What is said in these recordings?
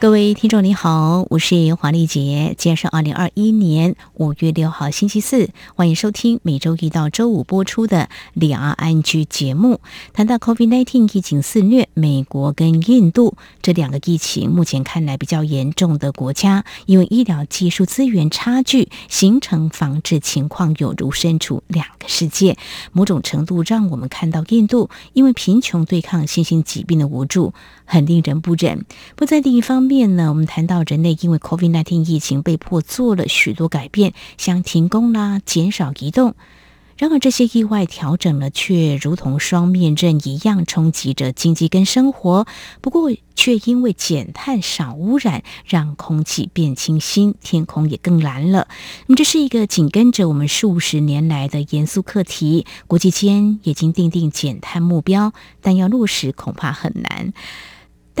各位听众，你好，我是黄丽杰。今天是二零二一年五月六号，星期四，欢迎收听每周一到周五播出的《两岸 ING》节目。谈到 COVID-19 疫情肆虐，美国跟印度这两个疫情目前看来比较严重的国家，因为医疗技术资源差距，形成防治情况有如身处两个世界。某种程度让我们看到印度因为贫穷对抗新型疾病的无助，很令人不忍。不在另一方面。呢？我们谈到人类因为 COVID-19 疫情被迫做了许多改变，像停工啦、减少移动。然而这些意外调整呢，却如同双面刃一样冲击着经济跟生活。不过，却因为减碳少污染，让空气变清新，天空也更蓝了。那么，这是一个紧跟着我们数十年来的严肃课题。国际间已经订定减碳目标，但要落实恐怕很难。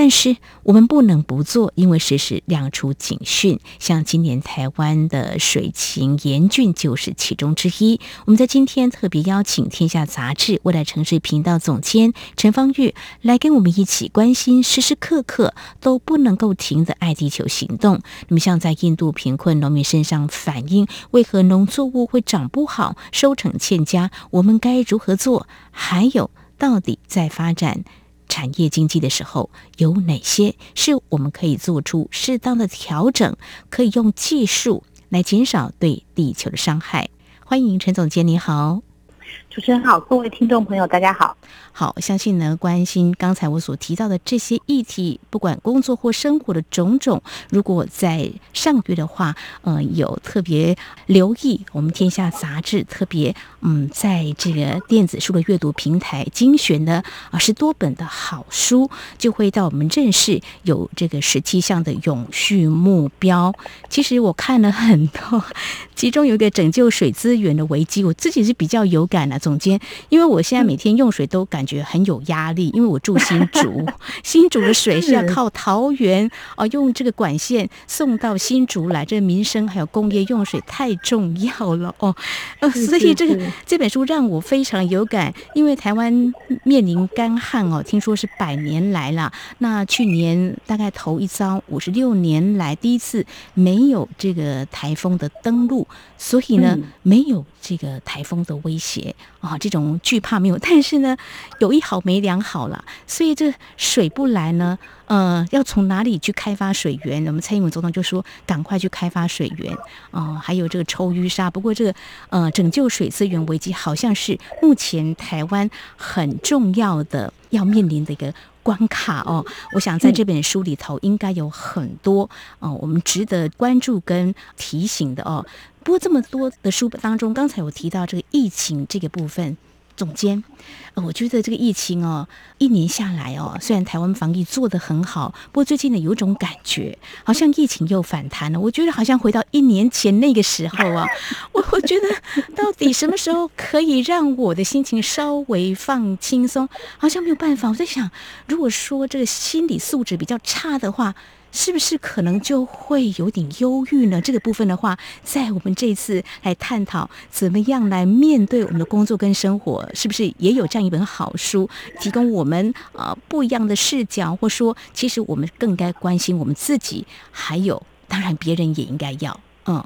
但是我们不能不做，因为时时亮出警讯。像今年台湾的水情严峻，就是其中之一。我们在今天特别邀请《天下杂志》未来城市频道总监陈芳玉来跟我们一起关心时时刻刻都不能够停的爱地球行动。那么，像在印度贫困农民身上反映，为何农作物会长不好、收成欠佳？我们该如何做？还有，到底在发展产业经济的时候，有哪些是我们可以做出适当的调整，可以用技术来减少对地球的伤害？欢迎陈总监，你好。主持人好，各位听众朋友，大家好。好，相信呢，关心刚才我所提到的这些议题，不管工作或生活的种种，如果在上个月的话，呃，有特别留意我们天下杂志，特别嗯，在这个电子书的阅读平台精选的啊十多本的好书，就会到我们认识有这个十七项的永续目标。其实我看了很多，其中有一个拯救水资源的危机，我自己是比较有感的，总监，因为我现在每天用水都感。觉很有压力，因为我住新竹，新竹的水是要靠桃园哦，用这个管线送到新竹来，这个民生还有工业用水太重要了哦，呃，所以这个这本书让我非常有感，因为台湾面临干旱哦，听说是百年来了，那去年大概头一遭五十六年来第一次没有这个台风的登陆，所以呢，没有这个台风的威胁啊，这种惧怕没有，但是呢。有一好没两好了，所以这水不来呢，呃，要从哪里去开发水源？我们蔡英文总统就说，赶快去开发水源啊、呃，还有这个抽淤沙。不过这个呃，拯救水资源危机，好像是目前台湾很重要的要面临的一个关卡哦。我想在这本书里头应该有很多哦、呃，我们值得关注跟提醒的哦。不过这么多的书当中，刚才我提到这个疫情这个部分。总监，我觉得这个疫情哦，一年下来哦，虽然台湾防疫做得很好，不过最近呢，有种感觉，好像疫情又反弹了。我觉得好像回到一年前那个时候啊，我我觉得到底什么时候可以让我的心情稍微放轻松？好像没有办法。我在想，如果说这个心理素质比较差的话。是不是可能就会有点忧郁呢？这个部分的话，在我们这次来探讨怎么样来面对我们的工作跟生活，是不是也有这样一本好书，提供我们呃不一样的视角，或说其实我们更该关心我们自己，还有当然别人也应该要嗯，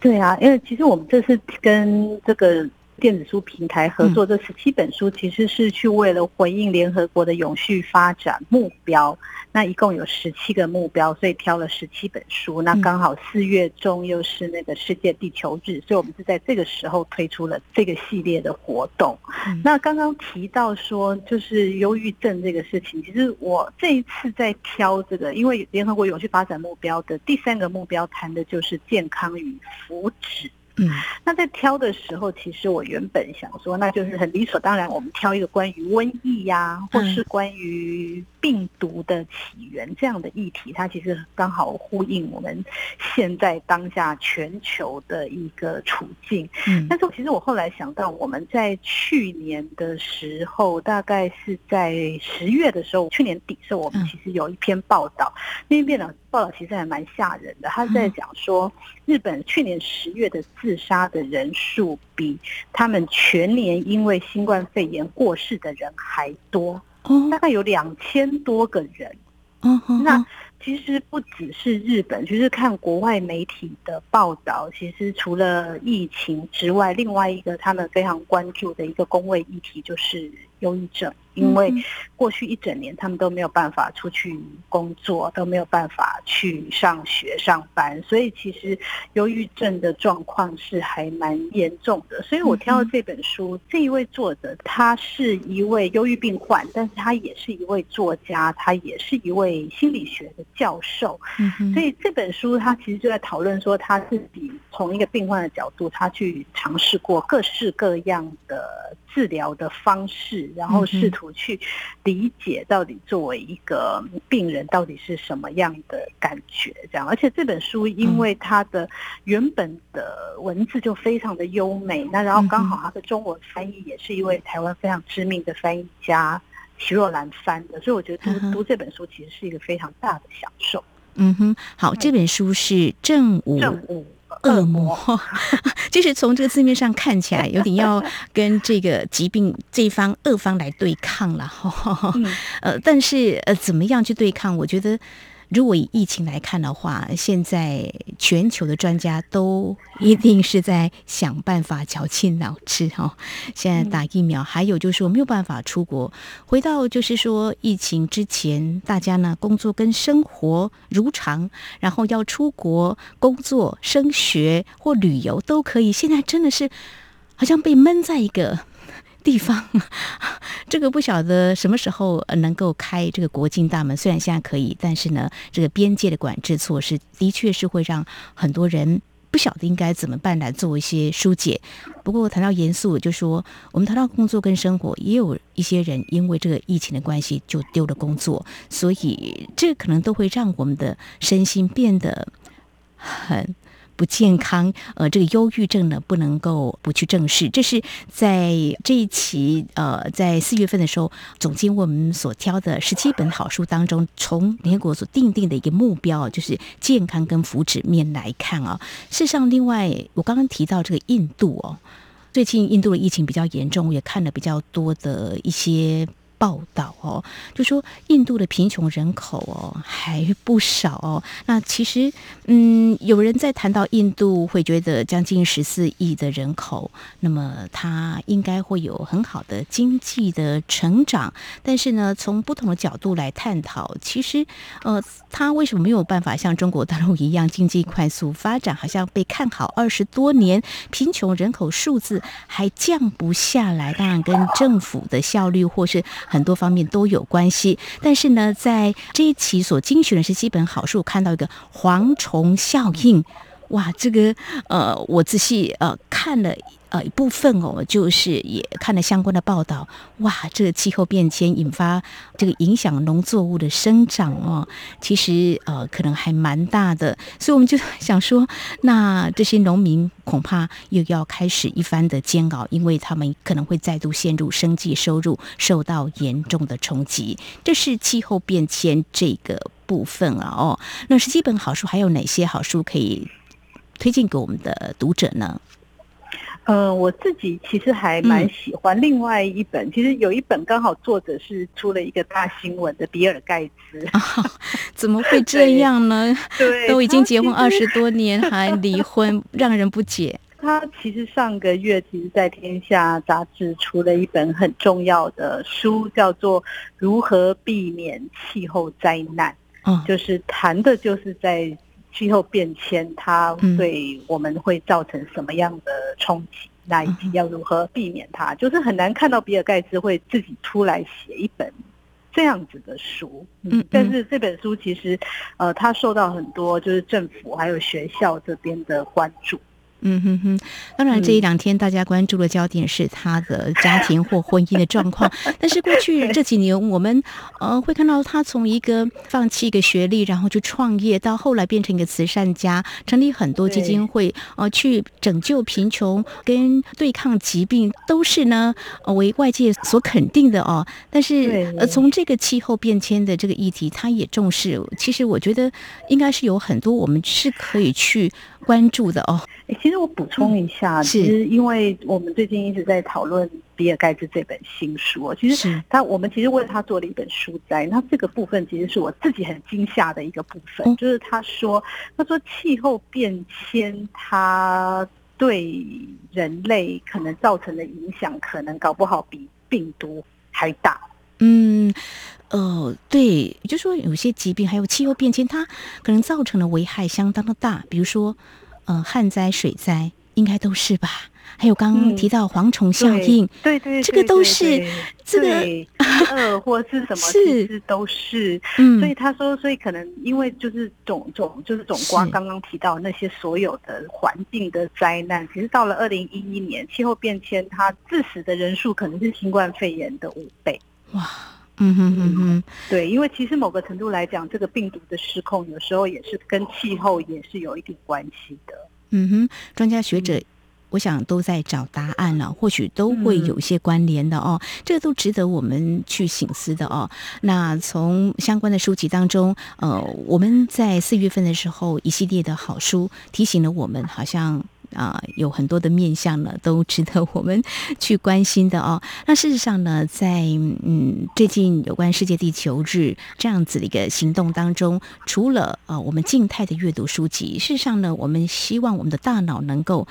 对啊，因为其实我们这次跟这个。电子书平台合作这十七本书，其实是去为了回应联合国的永续发展目标。那一共有十七个目标，所以挑了十七本书。那刚好四月中又是那个世界地球日，所以我们是在这个时候推出了这个系列的活动。那刚刚提到说，就是忧郁症这个事情，其实我这一次在挑这个，因为联合国永续发展目标的第三个目标谈的就是健康与福祉。嗯，那在挑的时候，其实我原本想说，那就是很理所当然，我们挑一个关于瘟疫呀、啊，或是关于病毒的起源这样的议题，它其实刚好呼应我们现在当下全球的一个处境。嗯，但是其实我后来想到，我们在去年的时候，大概是在十月的时候，去年底的时候，我们其实有一篇报道，那篇报道其实还蛮吓人的，他在讲说，日本去年十月的自杀的人数比他们全年因为新冠肺炎过世的人还多，大概有两千多个人。那其实不只是日本，就是看国外媒体的报道，其实除了疫情之外，另外一个他们非常关注的一个公卫议题就是忧郁症。因为过去一整年，他们都没有办法出去工作，都没有办法去上学上班，所以其实忧郁症的状况是还蛮严重的。所以我挑了这本书，这一位作者他是一位忧郁病患，但是他也是一位作家，他也是一位心理学的教授。所以这本书他其实就在讨论说，他自己从一个病患的角度，他去尝试过各式各样的治疗的方式，然后试图。去理解到底作为一个病人到底是什么样的感觉，这样。而且这本书因为它的原本的文字就非常的优美，那然后刚好它的中文翻译也是一位台湾非常知名的翻译家徐若兰翻的，所以我觉得读读这本书其实是一个非常大的享受。嗯哼，好，这本书是正午。正午恶魔，就是从这个字面上看起来，有点要跟这个疾病这一方恶方来对抗了。呃，但是呃，怎么样去对抗？我觉得。如果以疫情来看的话，现在全球的专家都一定是在想办法绞尽脑汁哈。现在打疫苗，还有就是说没有办法出国。回到就是说疫情之前，大家呢工作跟生活如常，然后要出国工作、升学或旅游都可以。现在真的是好像被闷在一个。地方，这个不晓得什么时候能够开这个国境大门。虽然现在可以，但是呢，这个边界的管制措施的确是会让很多人不晓得应该怎么办来做一些疏解。不过谈到严肃，就说我们谈到工作跟生活，也有一些人因为这个疫情的关系就丢了工作，所以这可能都会让我们的身心变得很。不健康，呃，这个忧郁症呢，不能够不去正视。这是在这一期，呃，在四月份的时候，总经我们所挑的十七本好书当中，从联合国所定定的一个目标，就是健康跟福祉面来看啊。事实上，另外我刚刚提到这个印度哦，最近印度的疫情比较严重，我也看了比较多的一些。报道哦，就说印度的贫穷人口哦还不少哦。那其实，嗯，有人在谈到印度，会觉得将近十四亿的人口，那么它应该会有很好的经济的成长。但是呢，从不同的角度来探讨，其实，呃，它为什么没有办法像中国大陆一样经济快速发展？好像被看好二十多年，贫穷人口数字还降不下来。当然，跟政府的效率或是很多方面都有关系，但是呢，在这一期所精选的是基本好书，看到一个蝗虫效应，哇，这个呃，我仔细呃看了。呃，一部分哦，就是也看了相关的报道，哇，这个气候变迁引发这个影响农作物的生长哦，其实呃可能还蛮大的，所以我们就 想说，那这些农民恐怕又要开始一番的煎熬，因为他们可能会再度陷入生计收入受到严重的冲击。这是气候变迁这个部分啊哦，那是基本好书，还有哪些好书可以推荐给我们的读者呢？呃，我自己其实还蛮喜欢另外一本，嗯、其实有一本刚好作者是出了一个大新闻的比尔盖茨，哦，怎么会 这样呢？对，都已经结婚二十多年还离婚，让人不解。他其实上个月其实在《天下》杂志出了一本很重要的书，叫做《如何避免气候灾难》，嗯，就是谈的就是在。气候变迁，它对我们会造成什么样的冲击？那以及要如何避免它？就是很难看到比尔盖茨会自己出来写一本这样子的书。嗯，但是这本书其实，呃，他受到很多就是政府还有学校这边的关注。嗯哼哼，当然这一两天大家关注的焦点是他的家庭或婚姻的状况，但是过去这几年我们呃会看到他从一个放弃一个学历，然后去创业，到后来变成一个慈善家，成立很多基金会，呃去拯救贫穷跟对抗疾病，都是呢呃为外界所肯定的哦。但是呃从这个气候变迁的这个议题，他也重视。其实我觉得应该是有很多我们是可以去关注的哦。其实我补充一下，嗯、其实因为我们最近一直在讨论比尔盖茨这本新书，其实他我们其实为他做了一本书摘，那这个部分其实是我自己很惊吓的一个部分，嗯、就是他说他说气候变迁它对人类可能造成的影响，可能搞不好比病毒还大。嗯，呃，对，就是说有些疾病还有气候变迁，它可能造成的危害相当的大，比如说。呃，旱灾、水灾应该都是吧？还有刚刚提到蝗虫效应，嗯、对，对对，这个都是这个呃，或是什么，其实都是。嗯，所以他说，所以可能因为就是总总就是总瓜刚刚提到那些所有的环境的灾难，其实到了二零一一年，气候变迁它致死的人数可能是新冠肺炎的五倍。哇！嗯哼哼哼，对，因为其实某个程度来讲，这个病毒的失控有时候也是跟气候也是有一点关系的。嗯哼，专家学者，我想都在找答案了，或许都会有一些关联的哦，这个都值得我们去省思的哦。那从相关的书籍当中，呃，我们在四月份的时候，一系列的好书提醒了我们，好像。啊，有很多的面向呢，都值得我们去关心的哦。那事实上呢，在嗯最近有关世界地球日这样子的一个行动当中，除了啊我们静态的阅读书籍，事实上呢，我们希望我们的大脑能够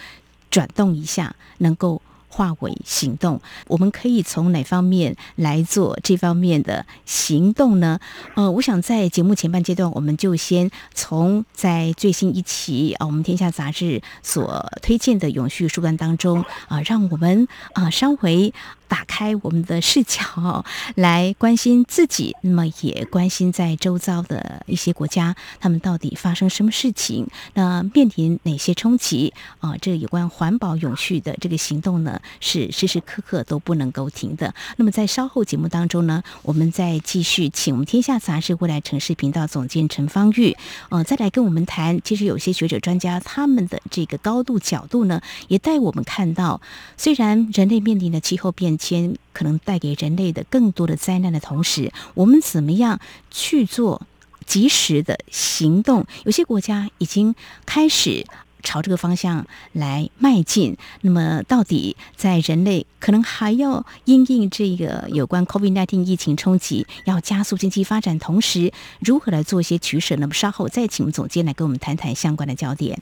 转动一下，能够。化为行动，我们可以从哪方面来做这方面的行动呢？呃，我想在节目前半阶段，我们就先从在最新一期啊，我们天下杂志所推荐的永续书单当中啊、让我们啊、稍微。打开我们的视角来关心自己，那么也关心在周遭的一些国家，他们到底发生什么事情？那面临哪些冲击？啊，这有关环保永续的这个行动呢，是时时刻刻都不能够停的。那么在稍后节目当中呢，我们再继续请我们天下杂志未来城市频道总监陈芳玉，呃，再来跟我们谈。其实有些学者专家他们的这个高度角度呢，也带我们看到，虽然人类面临的气候变迁可能带给人类的更多的灾难的同时，我们怎么样去做及时的行动？有些国家已经开始朝这个方向来迈进。那么，到底在人类可能还要因应这个有关 COVID-19 疫情冲击，要加速经济发展，同时如何来做一些取舍？那么稍后再请总监来跟我们谈谈相关的焦点。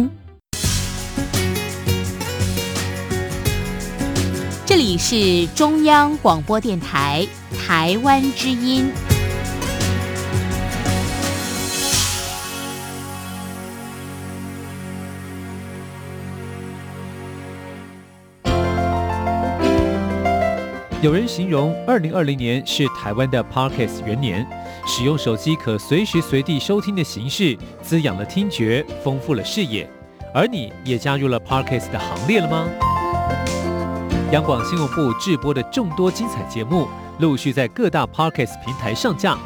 里是中央广播电台台湾之音。有人形容二零二零年是台湾的 Parkes 元年，使用手机可随时随地收听的形式，滋养了听觉，丰富了视野。而你也加入了 Parkes 的行列了吗？央广新闻部制播的众多精彩节目，陆续在各大 Podcast 平台上架，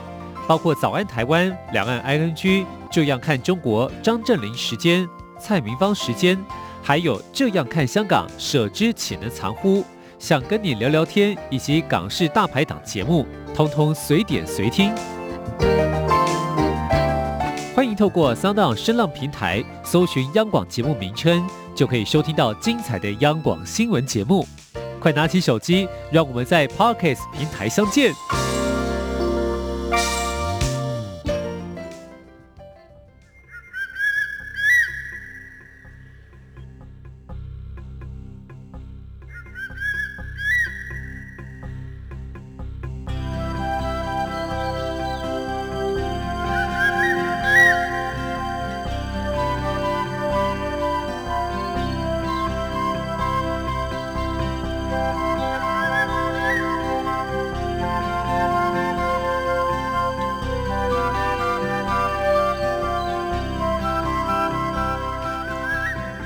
包括《早安台湾》、《两岸 ING》、《这样看中国》、张正霖时间、蔡明芳时间，还有《这样看香港》、舍之岂能藏乎？想跟你聊聊天，以及港式大排档节目，通通随点随听。欢迎透过 SoundOn 声浪平台搜寻央广节目名称，就可以收听到精彩的央广新闻节目。快拿起手机，让我们在 Podcast 平台相见。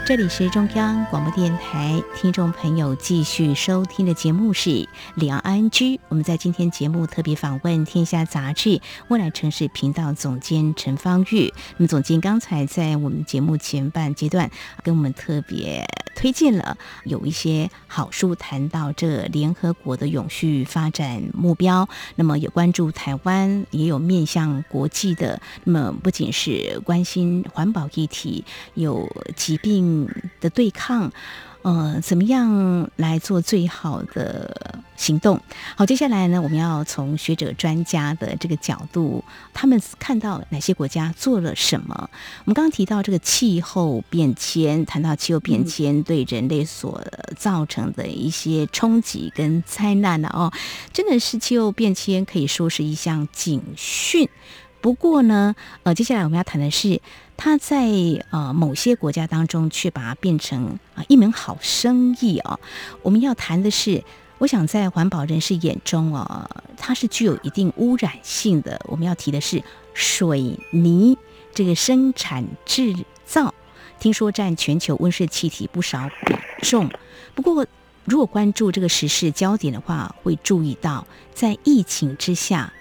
这里是中央广播电台，听众朋友继续收听的节目是《两岸居》。我们在今天节目特别访问《天下杂志》未来城市频道总监陈芳玉。那么，总监刚才在我们节目前半阶段跟我们特别推荐了有一些好书，谈到这联合国的永续发展目标。那么，也关注台湾，也有面向国际的。那么，不仅是关心环保议题，有疾病。的对抗，呃，怎么样来做最好的行动？好，接下来呢，我们要从学者专家的这个角度，他们看到哪些国家做了什么？我们刚刚提到这个气候变迁，谈到气候变迁对人类所造成的一些冲击跟灾难了哦，真的是气候变迁可以说是一项警讯。不过呢，呃，接下来我们要谈的是。它在呃某些国家当中，却把它变成啊一门好生意啊。我们要谈的是，我想在环保人士眼中啊，它是具有一定污染性的。我们要提的是水泥这个生产制造，听说占全球温室气体不少比重。不过，如果关注这个时事焦点的话，会注意到在疫情之下，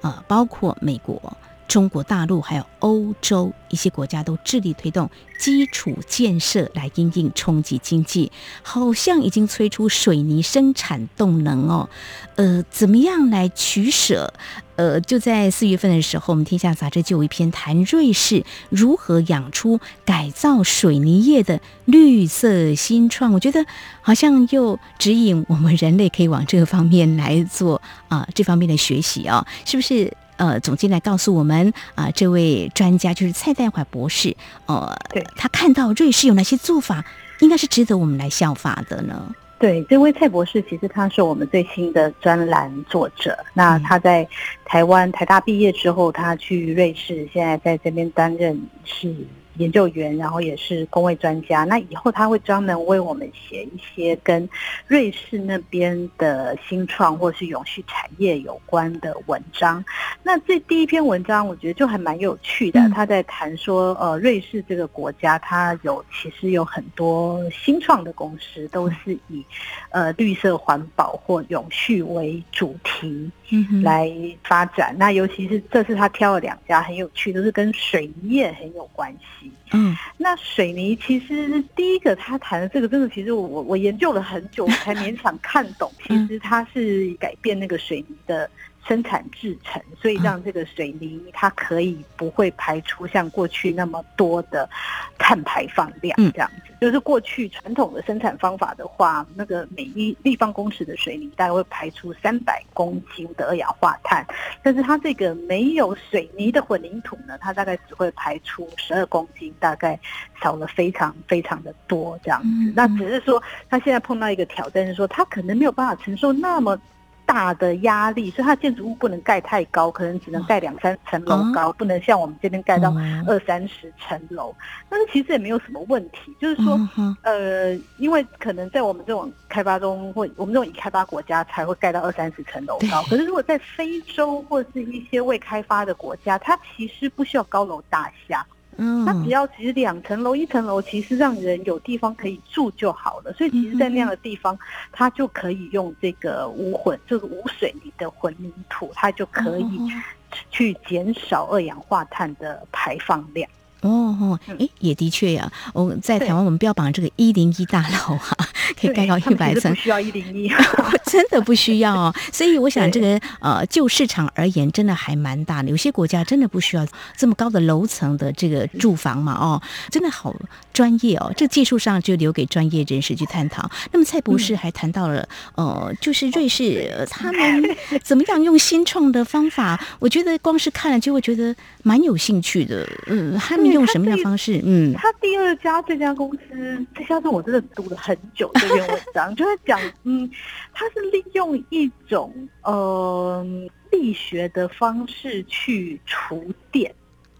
啊，包括美国。中国大陆还有欧洲一些国家都致力推动基础建设来因应冲击经济，好像已经催出水泥生产动能哦。呃，怎么样来取舍？呃，就在四月份的时候，我们天下杂志就有一篇谈瑞士如何养出改造水泥业的绿色新创，我觉得好像又指引我们人类可以往这个方面来做啊，这方面的学习哦，是不是？呃，总监来告诉我们啊、呃，这位专家就是蔡代怀博士。呃，对，他看到瑞士有哪些做法，应该是值得我们来效法的呢？对，这位蔡博士其实他是我们最新的专栏作者。那他在台湾台大毕业之后，他去瑞士，现在在这边担任是。研究员，然后也是公卫专家。那以后他会专门为我们写一些跟瑞士那边的新创或是永续产业有关的文章。那这第一篇文章，我觉得就还蛮有趣的。他在谈说，呃，瑞士这个国家，它有其实有很多新创的公司，都是以呃绿色环保或永续为主题来发展。那尤其是这次他挑了两家很有趣，都是跟水泥业很有关系。嗯，那水泥其实第一个他谈的这个，真的其实我我研究了很久，我才勉强看懂。其实它是改变那个水泥的。生产制成，所以让这个水泥它可以不会排出像过去那么多的碳排放量，这样子。就是过去传统的生产方法的话，那个每一立方公尺的水泥大概会排出三百公斤的二氧化碳，但是它这个没有水泥的混凝土呢，它大概只会排出十二公斤，大概少了非常非常的多这样子。那只是说，它现在碰到一个挑战，是说它可能没有办法承受那么。大的压力，所以它的建筑物不能盖太高，可能只能盖两三层楼高，不能像我们这边盖到二三十层楼。但是其实也没有什么问题，就是说，呃，因为可能在我们这种开发中或我们这种已开发国家才会盖到二三十层楼高。可是如果在非洲或是一些未开发的国家，它其实不需要高楼大厦。嗯，它只要其实两层楼、一层楼，其实让人有地方可以住就好了。所以其实，在那样的地方，它就可以用这个无混，就是无水泥的混凝土，它就可以去减少二氧化碳的排放量。哦哦，哎，也的确呀。我在台湾，我们标榜这个一零一大楼哈，可以盖到一百层，不需要一零一，真的不需要哦。所以我想，这个呃，就市场而言，真的还蛮大的。有些国家真的不需要这么高的楼层的这个住房嘛，哦，真的好专业哦。这技术上就留给专业人士去探讨。那么蔡博士还谈到了，呃，就是瑞士、呃、他们怎么样用新创的方法，我觉得光是看了就会觉得蛮有兴趣的。嗯，他们用什么样的方式？嗯，他第二家这家公司，这家是我真的读了很久这篇文章，就是讲，嗯，他是利用一种呃力学的方式去除电。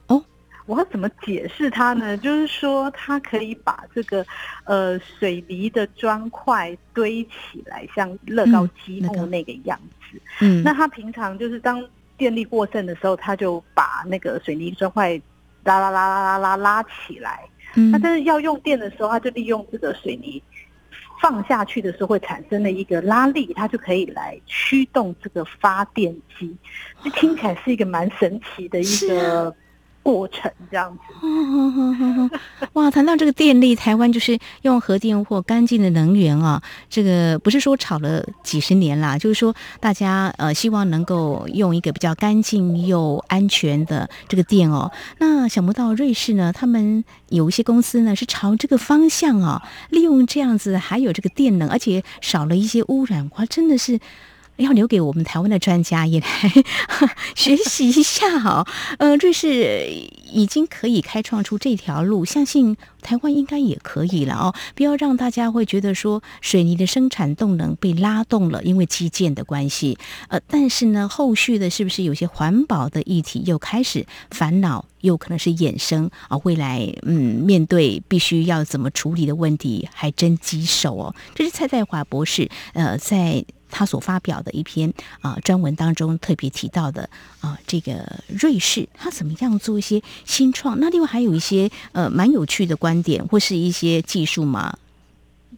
哦，我要怎么解释它呢？就是说，它可以把这个呃水泥的砖块堆起来，像乐高积木那个样子。嗯，那他平常就是当电力过剩的时候，他就把那个水泥砖块拉拉拉拉拉拉拉起来。嗯，那但是要用电的时候，它就利用这个水泥放下去的时候会产生的一个拉力，它就可以来驱动这个发电机。这听起来是一个蛮神奇的一个。过程这样子，哇！谈到这个电力，台湾就是用核电或干净的能源啊。这个不是说炒了几十年啦，就是说大家呃希望能够用一个比较干净又安全的这个电哦。那想不到瑞士呢，他们有一些公司呢是朝这个方向啊，利用这样子还有这个电能，而且少了一些污染，哇，真的是。要留给我们台湾的专家也来 学习一下哈。呃，瑞士已经可以开创出这条路，相信台湾应该也可以了哦。不要让大家会觉得说水泥的生产动能被拉动了，因为基建的关系。呃，但是呢，后续的是不是有些环保的议题又开始烦恼，又可能是衍生啊？未来嗯，面对必须要怎么处理的问题，还真棘手哦。这是蔡在华博士呃在。他所发表的一篇啊、呃、专文当中特别提到的啊、呃，这个瑞士他怎么样做一些新创？那另外还有一些呃蛮有趣的观点或是一些技术吗？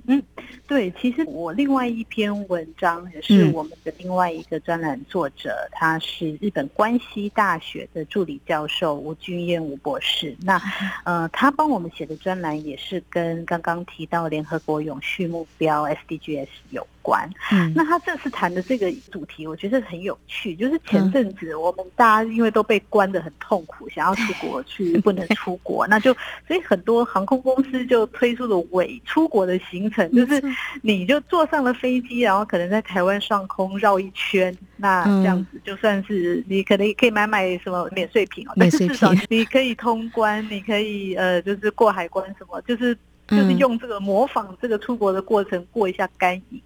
嗯，对，其实我另外一篇文章也是我们的另外一个专栏作者，嗯、他是日本关西大学的助理教授吴俊彦吴博士。那 呃，他帮我们写的专栏也是跟刚刚提到联合国永续目标 SDGs 有。关，嗯，那他这次谈的这个主题，我觉得很有趣。就是前阵子我们大家因为都被关得很痛苦，想要出国去 不能出国，那就所以很多航空公司就推出了伪出国的行程，就是你就坐上了飞机，然后可能在台湾上空绕一圈，那这样子就算是你可能也可以买买什么免税品哦，但是至少你可以通关，你可以呃就是过海关什么，就是。就是用这个模仿这个出国的过程过一下干瘾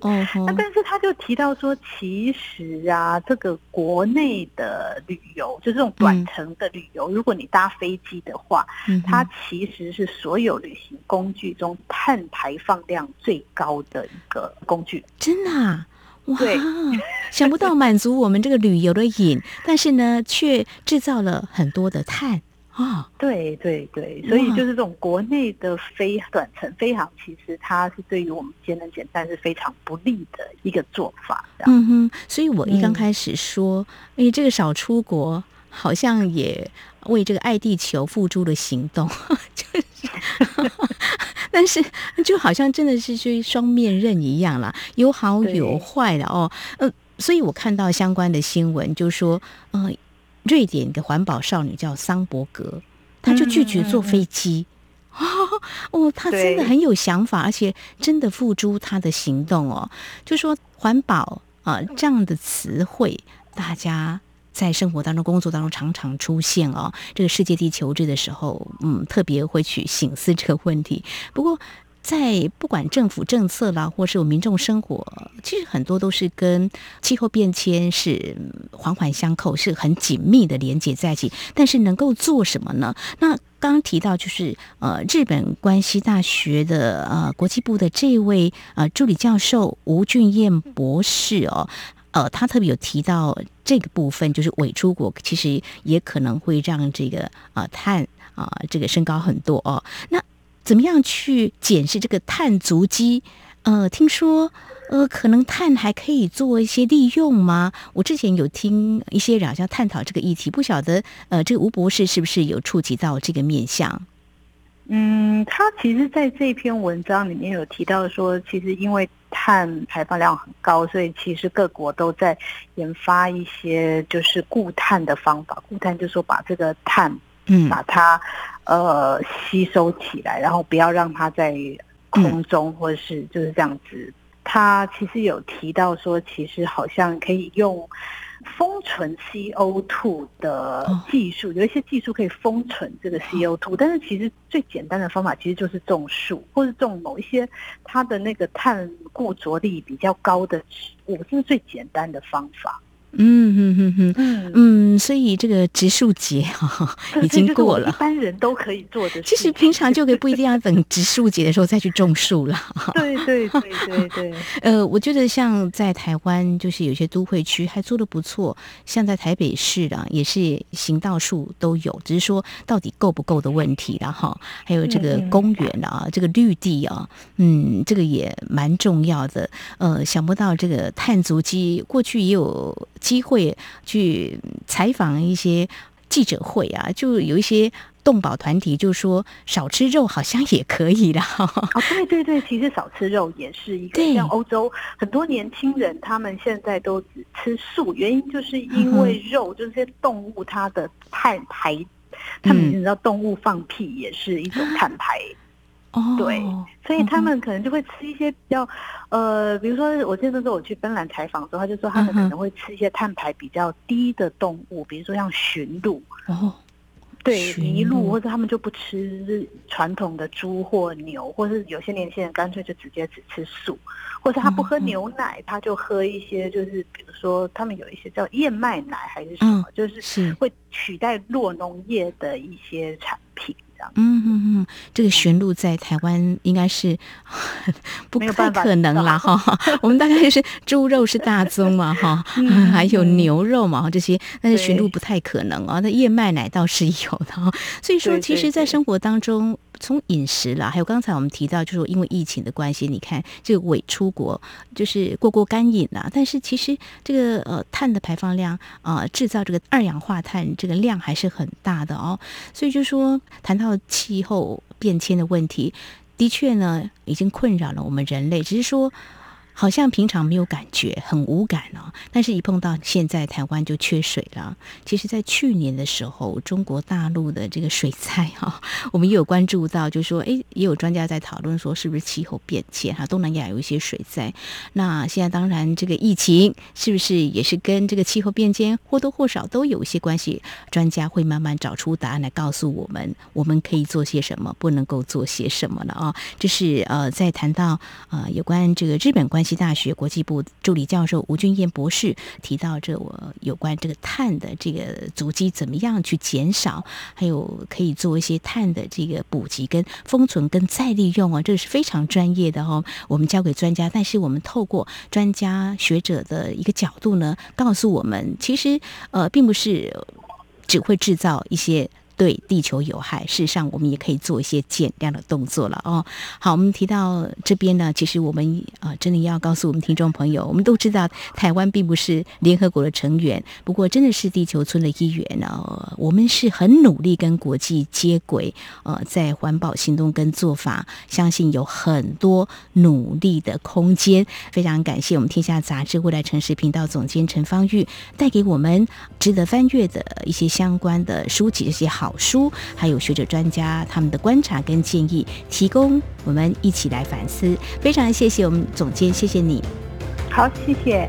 哦。那但是他就提到说，其实啊，这个国内的旅游，就这种短程的旅游，如果你搭飞机的话，它其实是所有旅行工具中碳排放量最高的一个工具。真的啊？哇！想不到满足我们这个旅游的瘾，但是呢，却制造了很多的碳。啊，对对对，所以就是这种国内的飞短程飞航，其实它是对于我们节能减碳是非常不利的一个做法。嗯哼，所以我一刚开始说，哎、嗯，这个少出国，好像也为这个爱地球付诸了行动，就是，但是就好像真的是去双面刃一样啦，有好有坏的哦。呃，所以我看到相关的新闻，就说，呃。瑞典的环保少女叫桑伯格，她就拒绝坐飞机。嗯、哦，她真的很有想法，而且真的付诸她的行动哦。就说环保啊、呃、这样的词汇，大家在生活当中、工作当中常常出现哦。这个世界地球日的时候，嗯，特别会去醒思这个问题。不过，在不管政府政策啦，或是我民众生活，其实很多都是跟气候变迁是环环相扣，是很紧密的连接在一起。但是能够做什么呢？那刚刚提到就是呃，日本关西大学的呃国际部的这位呃助理教授吴俊彦博士哦，呃，他特别有提到这个部分，就是伪出国其实也可能会让这个呃碳啊、这个升高很多哦。那怎么样去检视这个碳足迹？呃，听说呃，可能碳还可以做一些利用吗？我之前有听一些人好像探讨这个议题，不晓得呃，这个吴博士是不是有触及到这个面向？嗯，他其实在这篇文章里面有提到说，其实因为碳排放量很高，所以其实各国都在研发一些就是固碳的方法。固碳就是说把这个碳，嗯，把它呃吸收起来，然后不要让它在空中或者是就是这样子。他其实有提到说，其实好像可以用。封存 CO2 的技术，有一些技术可以封存这个 CO2，但是其实最简单的方法其实就是种树，或者种某一些它的那个碳固着力比较高的植物，这是最简单的方法。嗯哼哼哼嗯嗯，所以这个植树节哈 已经过了，一般人都可以做的。其实平常就可以不一定要等植树节的时候再去种树了。对对对对对。呃，我觉得像在台湾，就是有些都会区还做的不错，像在台北市啊，也是行道树都有，只是说到底够不够的问题了哈。还有这个公园啊，这个绿地啊，嗯，这个也蛮重要的。呃，想不到这个碳足迹过去也有。机会去采访一些记者会啊，就有一些动保团体就说少吃肉好像也可以啦。哦，对对对，其实少吃肉也是一个。像欧洲很多年轻人，他们现在都只吃素，原因就是因为肉，就是这些动物它的碳排，他们你知道动物放屁也是一种碳排。哦，对，所以他们可能就会吃一些比较，呃，比如说我记得那时候我去芬兰采访的时候，他就说他们可能会吃一些碳排比较低的动物，比如说像驯鹿。哦，对，麋鹿，或者他们就不吃传统的猪或牛，或是有些年轻人干脆就直接只吃素，或者他不喝牛奶，他就喝一些，就是比如说他们有一些叫燕麦奶还是什么，就是。会取代弱农业的一些产嗯嗯嗯，这个驯鹿在台湾应该是不太可能啦哈。我们大概就是猪肉是大宗嘛哈，还有牛肉嘛这些，但是驯鹿不太可能啊。那燕麦奶倒是有的哈。所以说，其实，在生活当中。从饮食啦，还有刚才我们提到，就是因为疫情的关系，你看这个伪出国就是过过干瘾啦。但是其实这个呃碳的排放量啊、制造这个二氧化碳这个量还是很大的哦。所以就说谈到气候变迁的问题，的确呢已经困扰了我们人类，只是说。好像平常没有感觉，很无感哦。但是，一碰到现在台湾就缺水了。其实，在去年的时候，中国大陆的这个水灾哈，我们也有关注到，就说，诶，也有专家在讨论说，是不是气候变迁哈？东南亚有一些水灾。那现在当然，这个疫情是不是也是跟这个气候变迁或多或少都有一些关系？专家会慢慢找出答案来告诉我们，我们可以做些什么，不能够做些什么了啊？这是呃，在谈到呃有关这个日本关系。西大学国际部助理教授吴君燕博士提到，这我有关这个碳的这个足迹怎么样去减少，还有可以做一些碳的这个补给、跟封存、跟再利用啊，这是非常专业的哦。我们交给专家，但是我们透过专家学者的一个角度呢，告诉我们，其实呃，并不是只会制造一些。对地球有害，事实上我们也可以做一些减量的动作了哦。好，我们提到这边呢，其实我们啊、真的要告诉我们听众朋友，我们都知道台湾并不是联合国的成员，不过真的是地球村的一员呢、我们是很努力跟国际接轨，呃，在环保行动跟做法，相信有很多努力的空间。非常感谢我们天下杂志未来城市频道总监陈芳玉带给我们值得翻阅的一些相关的书籍，这些好。书还有学者专家他们的观察跟建议，提供我们一起来反思。非常谢谢我们总监，谢谢你。好，谢谢。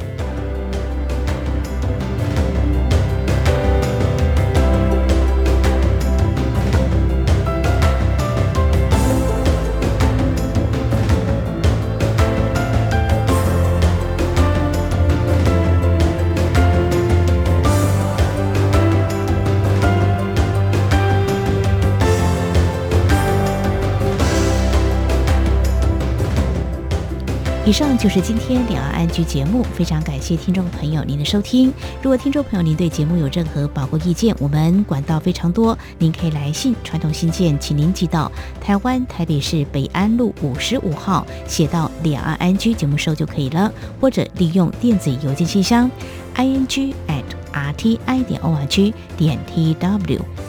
以上就是今天两岸安居节目，非常感谢听众朋友您的收听。如果听众朋友您对节目有任何宝贵意见，我们管道非常多，您可以来信传统信件，请您寄到台湾台北市北安路五十五号，写到两岸安居节目收就可以了，或者利用电子邮件信箱 i n g at r t i 点 o r g 点 t w。